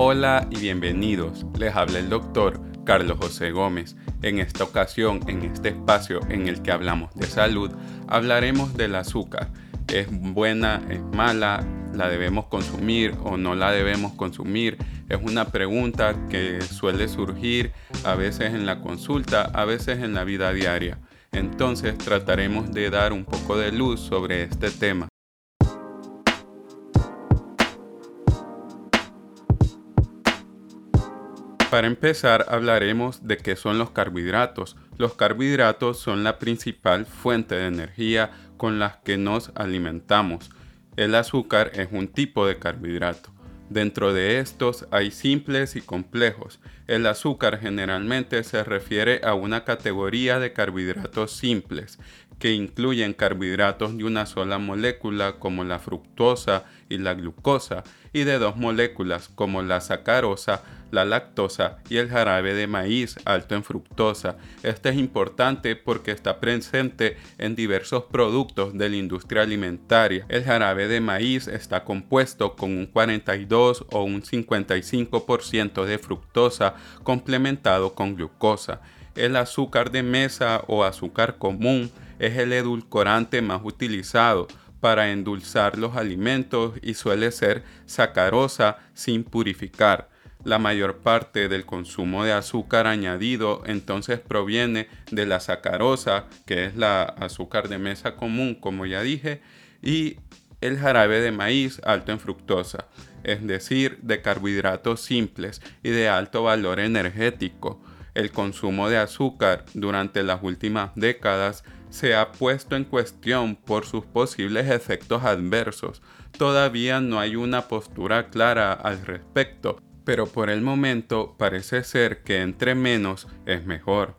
Hola y bienvenidos. Les habla el doctor Carlos José Gómez. En esta ocasión, en este espacio en el que hablamos de salud, hablaremos del azúcar. ¿Es buena? ¿Es mala? ¿La debemos consumir o no la debemos consumir? Es una pregunta que suele surgir a veces en la consulta, a veces en la vida diaria. Entonces trataremos de dar un poco de luz sobre este tema. Para empezar, hablaremos de qué son los carbohidratos. Los carbohidratos son la principal fuente de energía con las que nos alimentamos. El azúcar es un tipo de carbohidrato. Dentro de estos hay simples y complejos. El azúcar generalmente se refiere a una categoría de carbohidratos simples, que incluyen carbohidratos de una sola molécula como la fructosa y la glucosa, y de dos moléculas como la sacarosa, la lactosa y el jarabe de maíz alto en fructosa. Este es importante porque está presente en diversos productos de la industria alimentaria. El jarabe de maíz está compuesto con un 42 o un 55% de fructosa complementado con glucosa. El azúcar de mesa o azúcar común es el edulcorante más utilizado para endulzar los alimentos y suele ser sacarosa sin purificar. La mayor parte del consumo de azúcar añadido entonces proviene de la sacarosa, que es la azúcar de mesa común, como ya dije, y el jarabe de maíz alto en fructosa, es decir, de carbohidratos simples y de alto valor energético. El consumo de azúcar durante las últimas décadas se ha puesto en cuestión por sus posibles efectos adversos. Todavía no hay una postura clara al respecto, pero por el momento parece ser que entre menos es mejor.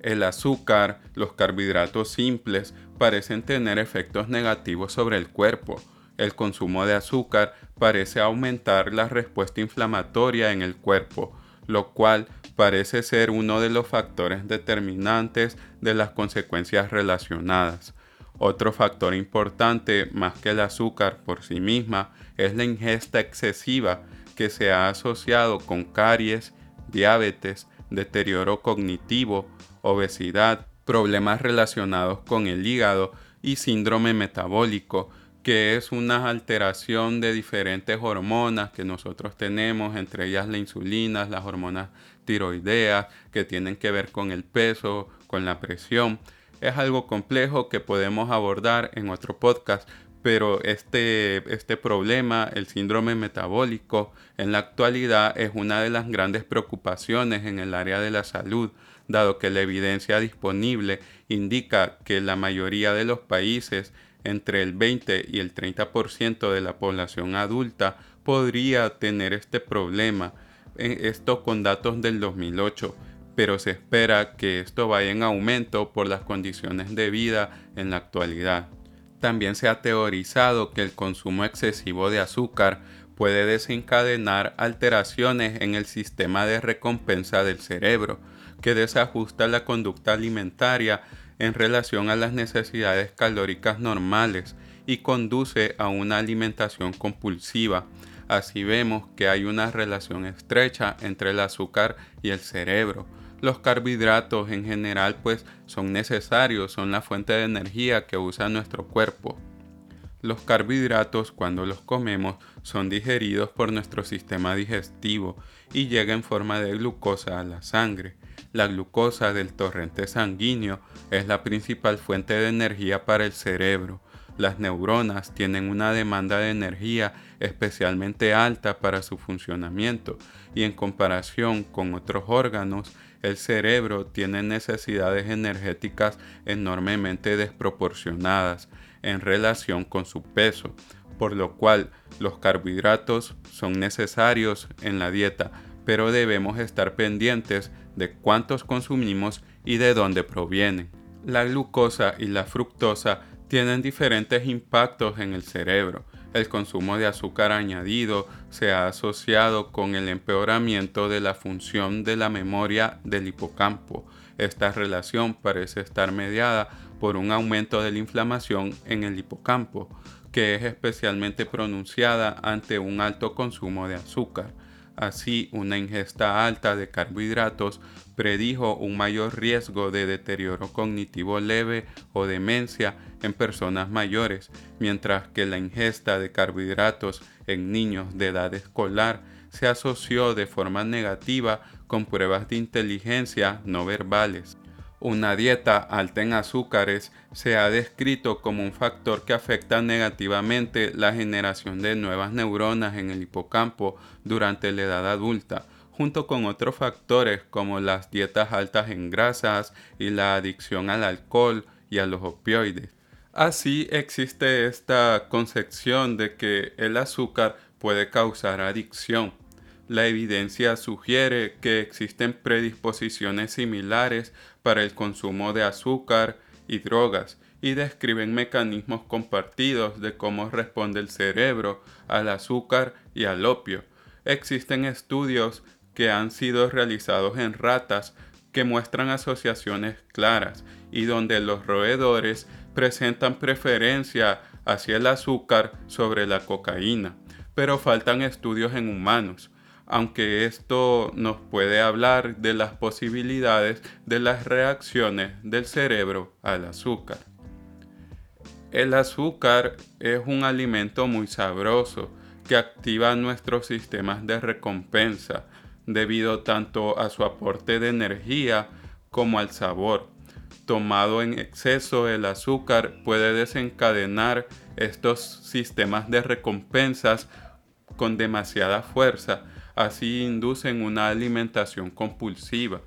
El azúcar, los carbohidratos simples parecen tener efectos negativos sobre el cuerpo. El consumo de azúcar parece aumentar la respuesta inflamatoria en el cuerpo, lo cual parece ser uno de los factores determinantes de las consecuencias relacionadas. Otro factor importante, más que el azúcar por sí misma, es la ingesta excesiva que se ha asociado con caries, diabetes, deterioro cognitivo, obesidad, problemas relacionados con el hígado y síndrome metabólico, que es una alteración de diferentes hormonas que nosotros tenemos, entre ellas la insulina, las hormonas tiroideas, que tienen que ver con el peso, con la presión. Es algo complejo que podemos abordar en otro podcast, pero este, este problema, el síndrome metabólico, en la actualidad es una de las grandes preocupaciones en el área de la salud, dado que la evidencia disponible indica que la mayoría de los países, entre el 20 y el 30% de la población adulta, podría tener este problema, esto con datos del 2008 pero se espera que esto vaya en aumento por las condiciones de vida en la actualidad. También se ha teorizado que el consumo excesivo de azúcar puede desencadenar alteraciones en el sistema de recompensa del cerebro, que desajusta la conducta alimentaria en relación a las necesidades calóricas normales y conduce a una alimentación compulsiva. Así vemos que hay una relación estrecha entre el azúcar y el cerebro los carbohidratos en general pues son necesarios, son la fuente de energía que usa nuestro cuerpo. Los carbohidratos cuando los comemos son digeridos por nuestro sistema digestivo y llega en forma de glucosa a la sangre. La glucosa del torrente sanguíneo es la principal fuente de energía para el cerebro. Las neuronas tienen una demanda de energía especialmente alta para su funcionamiento y en comparación con otros órganos el cerebro tiene necesidades energéticas enormemente desproporcionadas en relación con su peso, por lo cual los carbohidratos son necesarios en la dieta, pero debemos estar pendientes de cuántos consumimos y de dónde provienen. La glucosa y la fructosa tienen diferentes impactos en el cerebro. El consumo de azúcar añadido se ha asociado con el empeoramiento de la función de la memoria del hipocampo. Esta relación parece estar mediada por un aumento de la inflamación en el hipocampo, que es especialmente pronunciada ante un alto consumo de azúcar. Así, una ingesta alta de carbohidratos predijo un mayor riesgo de deterioro cognitivo leve o demencia en personas mayores, mientras que la ingesta de carbohidratos en niños de edad escolar se asoció de forma negativa con pruebas de inteligencia no verbales. Una dieta alta en azúcares se ha descrito como un factor que afecta negativamente la generación de nuevas neuronas en el hipocampo durante la edad adulta, junto con otros factores como las dietas altas en grasas y la adicción al alcohol y a los opioides. Así existe esta concepción de que el azúcar puede causar adicción. La evidencia sugiere que existen predisposiciones similares para el consumo de azúcar y drogas y describen mecanismos compartidos de cómo responde el cerebro al azúcar y al opio. Existen estudios que han sido realizados en ratas que muestran asociaciones claras y donde los roedores presentan preferencia hacia el azúcar sobre la cocaína, pero faltan estudios en humanos aunque esto nos puede hablar de las posibilidades de las reacciones del cerebro al azúcar. El azúcar es un alimento muy sabroso que activa nuestros sistemas de recompensa debido tanto a su aporte de energía como al sabor. Tomado en exceso el azúcar puede desencadenar estos sistemas de recompensas con demasiada fuerza así inducen una alimentación compulsiva.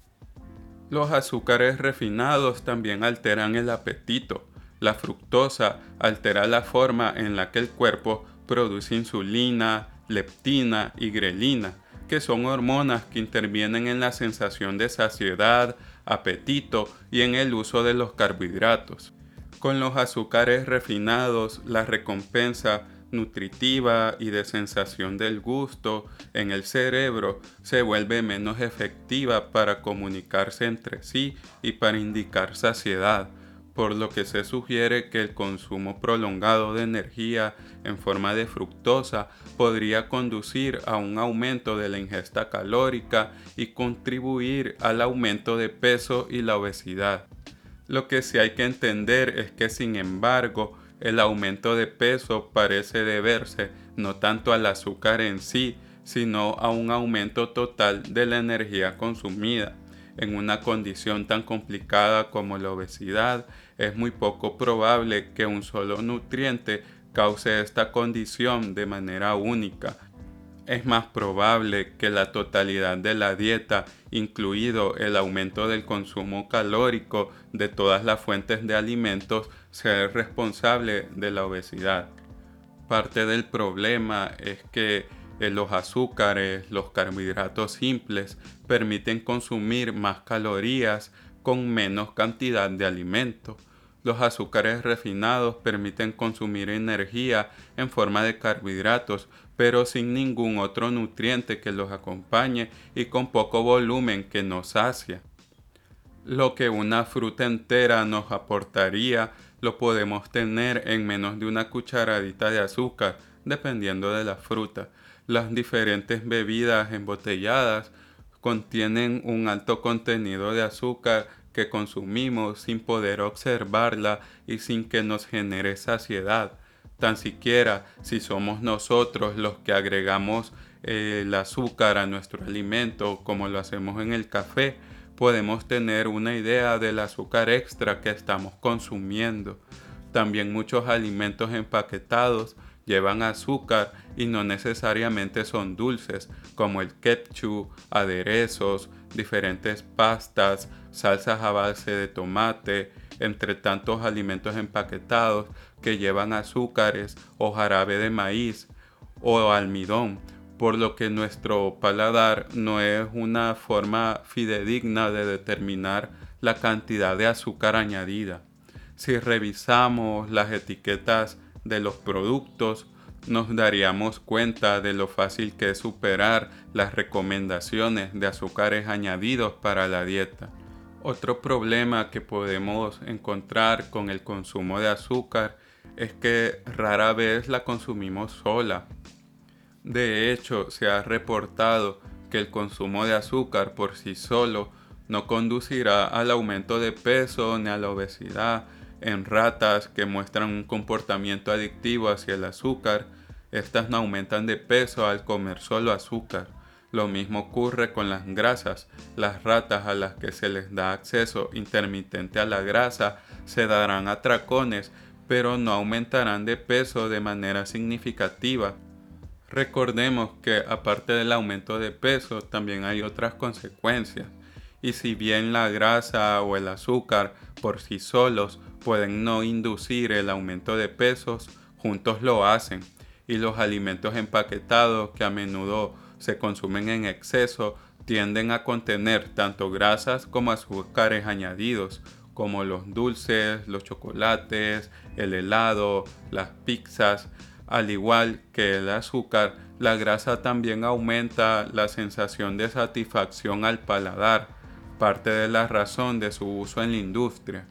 Los azúcares refinados también alteran el apetito. La fructosa altera la forma en la que el cuerpo produce insulina, leptina y grelina, que son hormonas que intervienen en la sensación de saciedad, apetito y en el uso de los carbohidratos. Con los azúcares refinados, la recompensa nutritiva y de sensación del gusto en el cerebro se vuelve menos efectiva para comunicarse entre sí y para indicar saciedad, por lo que se sugiere que el consumo prolongado de energía en forma de fructosa podría conducir a un aumento de la ingesta calórica y contribuir al aumento de peso y la obesidad. Lo que sí hay que entender es que sin embargo, el aumento de peso parece deberse no tanto al azúcar en sí, sino a un aumento total de la energía consumida. En una condición tan complicada como la obesidad, es muy poco probable que un solo nutriente cause esta condición de manera única. Es más probable que la totalidad de la dieta, incluido el aumento del consumo calórico de todas las fuentes de alimentos, ser responsable de la obesidad. Parte del problema es que eh, los azúcares, los carbohidratos simples permiten consumir más calorías con menos cantidad de alimento. Los azúcares refinados permiten consumir energía en forma de carbohidratos, pero sin ningún otro nutriente que los acompañe y con poco volumen que nos sacia. Lo que una fruta entera nos aportaría lo podemos tener en menos de una cucharadita de azúcar, dependiendo de la fruta. Las diferentes bebidas embotelladas contienen un alto contenido de azúcar que consumimos sin poder observarla y sin que nos genere saciedad. Tan siquiera si somos nosotros los que agregamos eh, el azúcar a nuestro alimento, como lo hacemos en el café, podemos tener una idea del azúcar extra que estamos consumiendo. También muchos alimentos empaquetados llevan azúcar y no necesariamente son dulces, como el ketchup, aderezos, diferentes pastas, salsas a base de tomate, entre tantos alimentos empaquetados que llevan azúcares o jarabe de maíz o almidón por lo que nuestro paladar no es una forma fidedigna de determinar la cantidad de azúcar añadida. Si revisamos las etiquetas de los productos, nos daríamos cuenta de lo fácil que es superar las recomendaciones de azúcares añadidos para la dieta. Otro problema que podemos encontrar con el consumo de azúcar es que rara vez la consumimos sola De hecho, se ha reportado que el consumo de azúcar por sí solo no conducirá al aumento de peso ni a la obesidad en ratas que muestran un comportamiento adictivo hacia el azúcar. Estas no aumentan de peso al comer solo azúcar. Lo mismo ocurre con las grasas. Las ratas a las que se les da acceso intermitente a la grasa se darán atracones, pero no aumentarán de peso de manera significativa. Recordemos que aparte del aumento de peso también hay otras consecuencias. Y si bien la grasa o el azúcar por sí solos pueden no inducir el aumento de pesos, juntos lo hacen. Y los alimentos empaquetados que a menudo se consumen en exceso tienden a contener tanto grasas como azúcares añadidos, como los dulces, los chocolates, el helado, las pizzas, al igual que el azúcar, la grasa también aumenta la sensación de satisfacción al paladar, parte de la razón de su uso en la industria.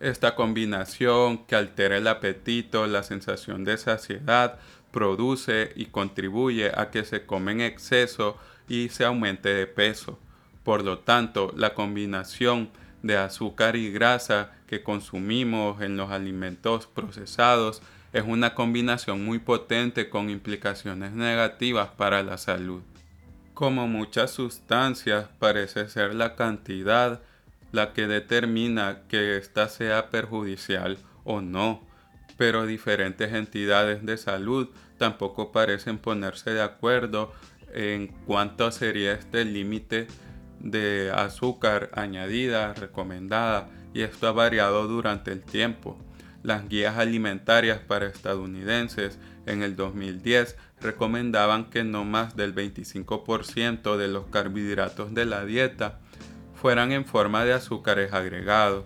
Esta combinación que altera el apetito, la sensación de saciedad, produce y contribuye a que se come en exceso y se aumente de peso. Por lo tanto, la combinación de azúcar y grasa que consumimos en los alimentos procesados es una combinación muy potente con implicaciones negativas para la salud. Como muchas sustancias, parece ser la cantidad la que determina que ésta sea perjudicial o no, pero diferentes entidades de salud tampoco parecen ponerse de acuerdo en cuánto sería este límite de azúcar añadida recomendada y esto ha variado durante el tiempo. Las guías alimentarias para estadounidenses en el 2010 recomendaban que no más del 25% de los carbohidratos de la dieta fueran en forma de azúcares agregados.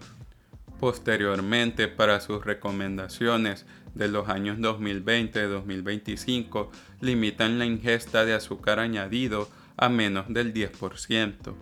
Posteriormente, para sus recomendaciones de los años 2020-2025, limitan la ingesta de azúcar añadido a menos del 10%.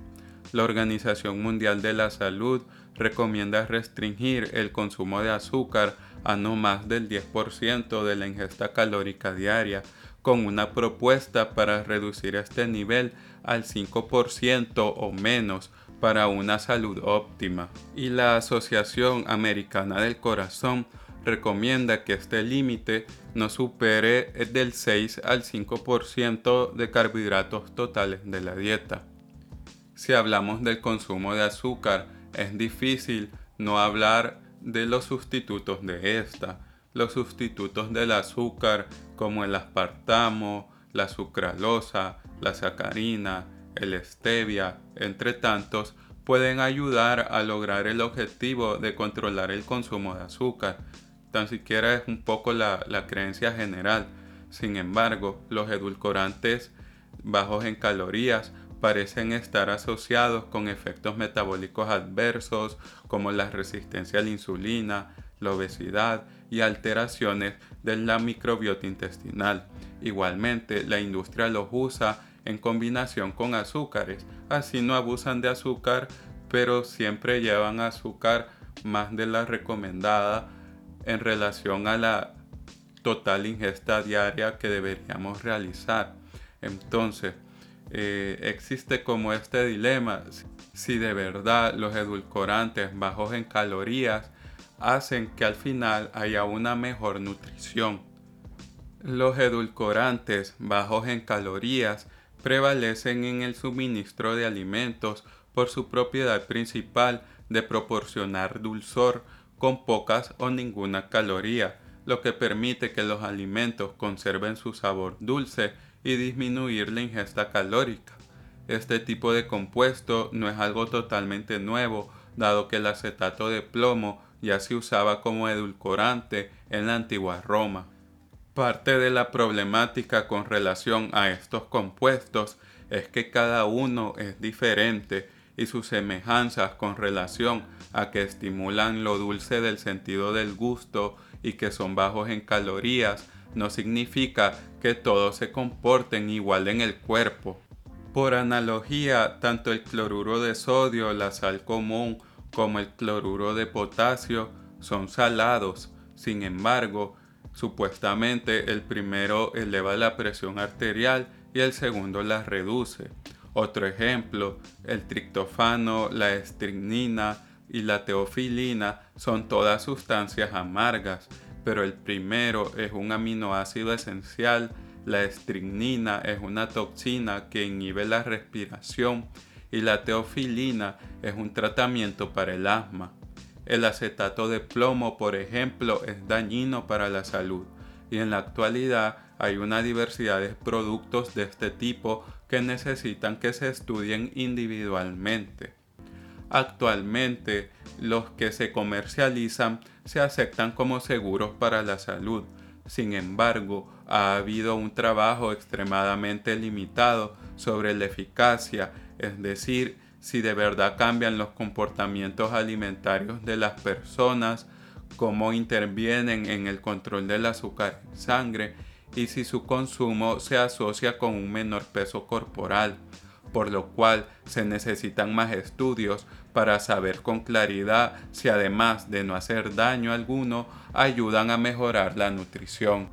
La Organización Mundial de la Salud recomienda restringir el consumo de azúcar a no más del 10% de la ingesta calórica diaria, con una propuesta para reducir este nivel al 5% o menos para una salud óptima. Y la Asociación Americana del Corazón recomienda que este límite no supere del 6 al 5% de carbohidratos totales de la dieta. Si hablamos del consumo de azúcar, es difícil no hablar de los sustitutos de esta. Los sustitutos del azúcar como el aspartamo, la sucralosa, la sacarina, el stevia, entre tantos, pueden ayudar a lograr el objetivo de controlar el consumo de azúcar. Tan siquiera es un poco la, la creencia general. Sin embargo, los edulcorantes bajos en calorías parecen estar asociados con efectos metabólicos adversos como la resistencia a la insulina, la obesidad y alteraciones de la microbiota intestinal. Igualmente, la industria los usa en combinación con azúcares. Así no abusan de azúcar, pero siempre llevan azúcar más de la recomendada en relación a la total ingesta diaria que deberíamos realizar. Entonces, eh, existe como este dilema si de verdad los edulcorantes bajos en calorías hacen que al final haya una mejor nutrición. Los edulcorantes bajos en calorías prevalecen en el suministro de alimentos por su propiedad principal de proporcionar dulzor con pocas o ninguna caloría, lo que permite que los alimentos conserven su sabor dulce y disminuir la ingesta calórica. Este tipo de compuesto no es algo totalmente nuevo, dado que el acetato de plomo ya se usaba como edulcorante en la antigua Roma. Parte de la problemática con relación a estos compuestos es que cada uno es diferente y sus semejanzas con relación a que estimulan lo dulce del sentido del gusto y que son bajos en calorías no significa que todos se comporten igual en el cuerpo. Por analogía, tanto el cloruro de sodio, la sal común, como el cloruro de potasio son salados. Sin embargo, Supuestamente el primero eleva la presión arterial y el segundo la reduce. Otro ejemplo, el triptofano, la estricnina y la teofilina son todas sustancias amargas, pero el primero es un aminoácido esencial, la estricnina es una toxina que inhibe la respiración y la teofilina es un tratamiento para el asma. El acetato de plomo, por ejemplo, es dañino para la salud y en la actualidad hay una diversidad de productos de este tipo que necesitan que se estudien individualmente. Actualmente, los que se comercializan se aceptan como seguros para la salud. Sin embargo, ha habido un trabajo extremadamente limitado sobre la eficacia, es decir, si de verdad cambian los comportamientos alimentarios de las personas, cómo intervienen en el control del azúcar en sangre y si su consumo se asocia con un menor peso corporal, por lo cual se necesitan más estudios para saber con claridad si además de no hacer daño alguno, ayudan a mejorar la nutrición.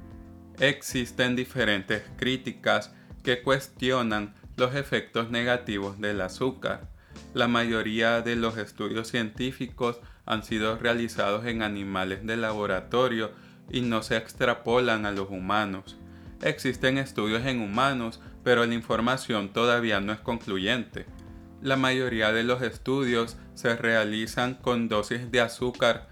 Existen diferentes críticas que cuestionan los efectos negativos del azúcar. La mayoría de los estudios científicos han sido realizados en animales de laboratorio y no se extrapolan a los humanos. Existen estudios en humanos, pero la información todavía no es concluyente. La mayoría de los estudios se realizan con dosis de azúcar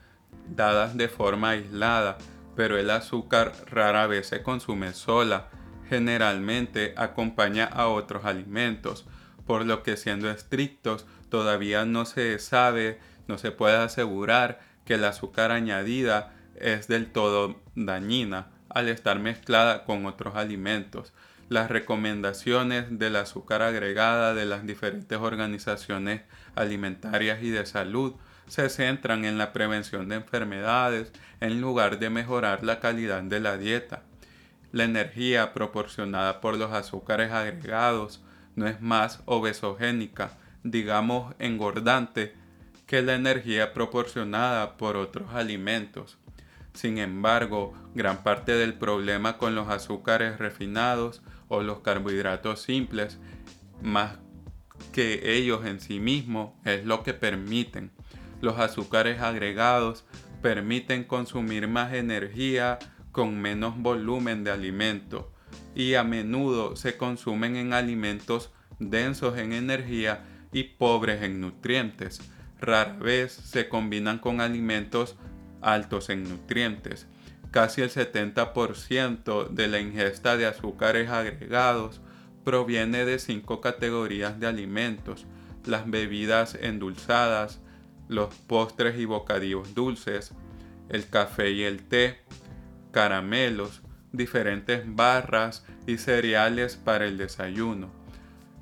dadas de forma aislada, pero el azúcar rara vez se consume sola, generalmente acompaña a otros alimentos, por lo que siendo estrictos todavía no se sabe, no se puede asegurar que el azúcar añadida es del todo dañina al estar mezclada con otros alimentos. Las recomendaciones del azúcar agregada de las diferentes organizaciones alimentarias y de salud se centran en la prevención de enfermedades en lugar de mejorar la calidad de la dieta. La energía proporcionada por los azúcares agregados no es más obesogénica, digamos engordante, que la energía proporcionada por otros alimentos. Sin embargo, gran parte del problema con los azúcares refinados o los carbohidratos simples, más que ellos en sí mismos, es lo que permiten. Los azúcares agregados permiten consumir más energía con menos volumen de alimento y a menudo se consumen en alimentos densos en energía y pobres en nutrientes. Rara vez se combinan con alimentos altos en nutrientes. Casi el 70% de la ingesta de azúcares agregados proviene de cinco categorías de alimentos, las bebidas endulzadas, los postres y bocadillos dulces, el café y el té, caramelos, diferentes barras y cereales para el desayuno.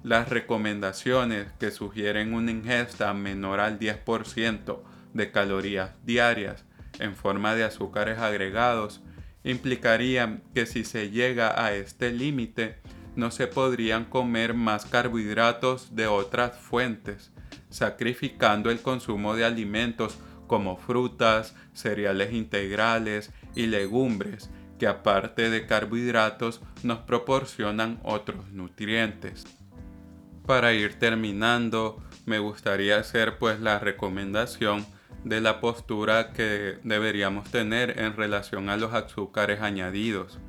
Las recomendaciones que sugieren una ingesta menor al 10% de calorías diarias en forma de azúcares agregados implicarían que si se llega a este límite no se podrían comer más carbohidratos de otras fuentes, sacrificando el consumo de alimentos como frutas, cereales integrales y legumbres, que aparte de carbohidratos nos proporcionan otros nutrientes. Para ir terminando, me gustaría hacer pues la recomendación de la postura que deberíamos tener en relación a los azúcares añadidos.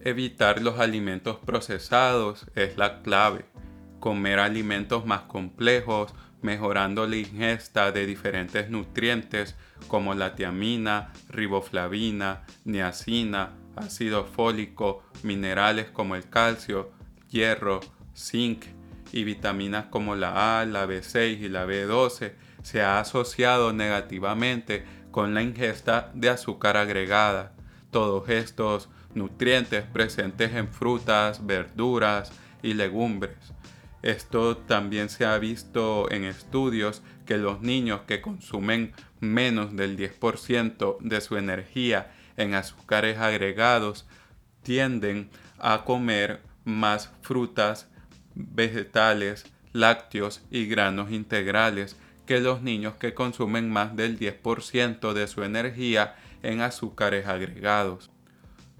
Evitar los alimentos procesados es la clave. Comer alimentos más complejos, mejorando la ingesta de diferentes nutrientes como la tiamina, riboflavina, niacina, ácido fólico, minerales como el calcio, hierro, zinc y vitaminas como la A, la B6 y la B12 se ha asociado negativamente con la ingesta de azúcar agregada. Todos estos nutrientes presentes en frutas, verduras y legumbres. Esto también se ha visto en estudios que los niños que consumen menos del 10% de su energía en azúcares agregados tienden a comer más frutas, vegetales, lácteos y granos integrales que los niños que consumen más del 10% de su energía en azúcares agregados.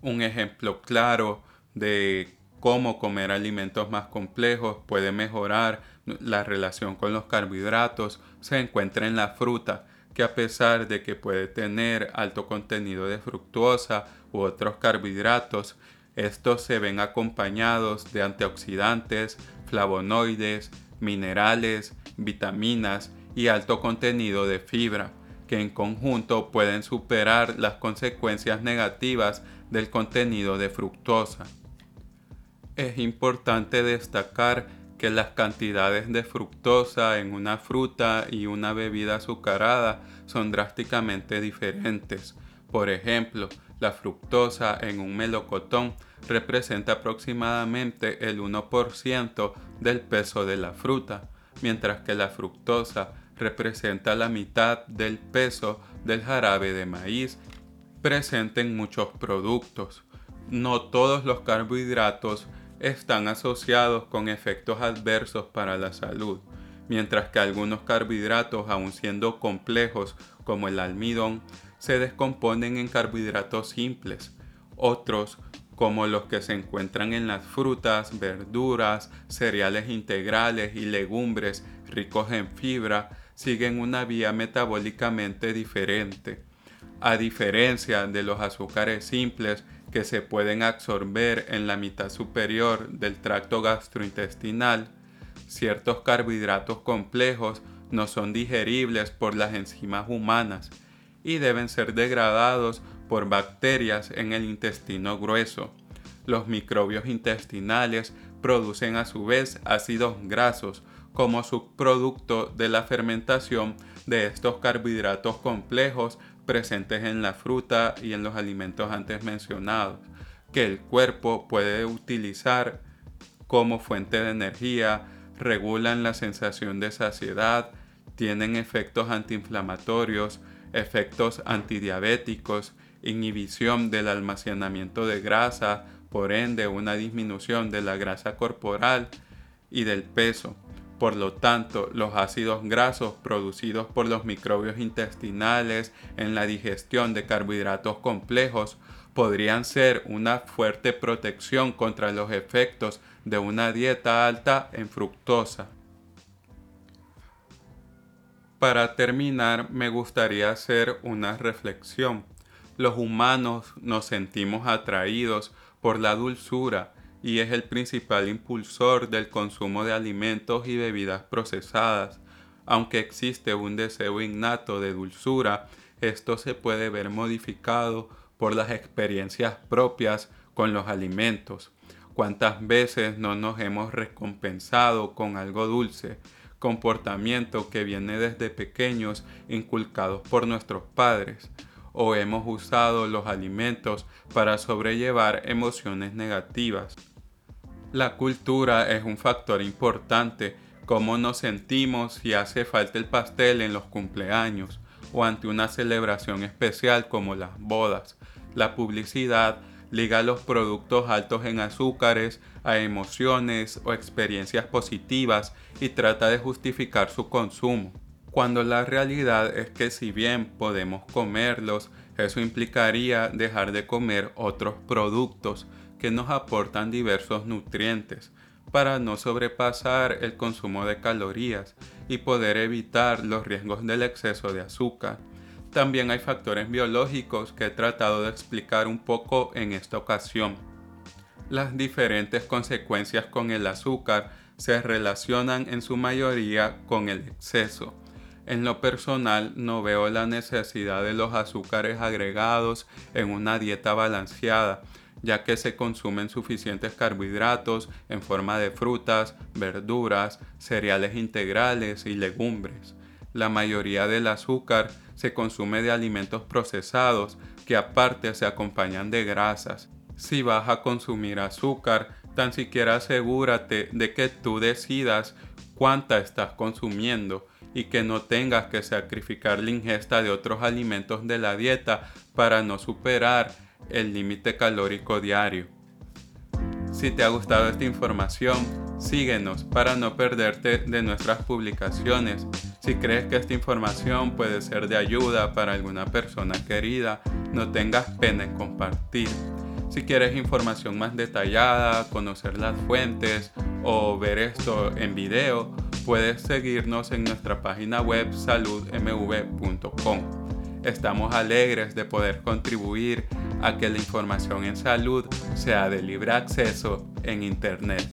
Un ejemplo claro de cómo comer alimentos más complejos puede mejorar la relación con los carbohidratos se encuentra en la fruta, que a pesar de que puede tener alto contenido de fructosa u otros carbohidratos, estos se ven acompañados de antioxidantes, flavonoides, minerales, vitaminas y alto contenido de fibra, que en conjunto pueden superar las consecuencias negativas del contenido de fructosa. Es importante destacar que las cantidades de fructosa en una fruta y una bebida azucarada son drásticamente diferentes. Por ejemplo, la fructosa en un melocotón representa aproximadamente el 1% del peso de la fruta, mientras que la fructosa representa la mitad del peso del jarabe de maíz presente en muchos productos. No todos los carbohidratos están asociados con efectos adversos para la salud, mientras que algunos carbohidratos, aun siendo complejos como el almidón, se descomponen en carbohidratos simples. Otros, como los que se encuentran en las frutas, verduras, cereales integrales y legumbres ricos en fibra, siguen una vía metabólicamente diferente. A diferencia de los azúcares simples que se pueden absorber en la mitad superior del tracto gastrointestinal, ciertos carbohidratos complejos no son digeribles por las enzimas humanas y deben ser degradados por bacterias en el intestino grueso. Los microbios intestinales producen a su vez ácidos grasos como subproducto de la fermentación de estos carbohidratos complejos presentes en la fruta y en los alimentos antes mencionados, que el cuerpo puede utilizar como fuente de energía, regulan la sensación de saciedad, tienen efectos antiinflamatorios, efectos antidiabéticos, inhibición del almacenamiento de grasa, por ende una disminución de la grasa corporal y del peso. Por lo tanto, los ácidos grasos producidos por los microbios intestinales en la digestión de carbohidratos complejos podrían ser una fuerte protección contra los efectos de una dieta alta en fructosa. Para terminar, me gustaría hacer una reflexión. Los humanos nos sentimos atraídos por la dulzura y es el principal impulsor del consumo de alimentos y bebidas procesadas. Aunque existe un deseo innato de dulzura, esto se puede ver modificado por las experiencias propias con los alimentos. ¿Cuántas veces no nos hemos recompensado con algo dulce? Comportamiento que viene desde pequeños inculcados por nuestros padres o hemos usado los alimentos para sobrellevar emociones negativas. La cultura es un factor importante, cómo nos sentimos si hace falta el pastel en los cumpleaños o ante una celebración especial como las bodas. La publicidad liga los productos altos en azúcares a emociones o experiencias positivas y trata de justificar su consumo. Cuando la realidad es que si bien podemos comerlos, eso implicaría dejar de comer otros productos que nos aportan diversos nutrientes para no sobrepasar el consumo de calorías y poder evitar los riesgos del exceso de azúcar. También hay factores biológicos que he tratado de explicar un poco en esta ocasión. Las diferentes consecuencias con el azúcar se relacionan en su mayoría con el exceso. En lo personal no veo la necesidad de los azúcares agregados en una dieta balanceada, ya que se consumen suficientes carbohidratos en forma de frutas, verduras, cereales integrales y legumbres. La mayoría del azúcar se consume de alimentos procesados que aparte se acompañan de grasas. Si vas a consumir azúcar, tan siquiera asegúrate de que tú decidas cuánta estás consumiendo y que no tengas que sacrificar la ingesta de otros alimentos de la dieta para no superar el límite calórico diario. Si te ha gustado esta información, síguenos para no perderte de nuestras publicaciones. Si crees que esta información puede ser de ayuda para alguna persona querida, no tengas pena en compartir. Si quieres información más detallada, conocer las fuentes o ver esto en video, puedes seguirnos en nuestra página web saludmv.com. Estamos alegres de poder contribuir a que la información en salud sea de libre acceso en Internet.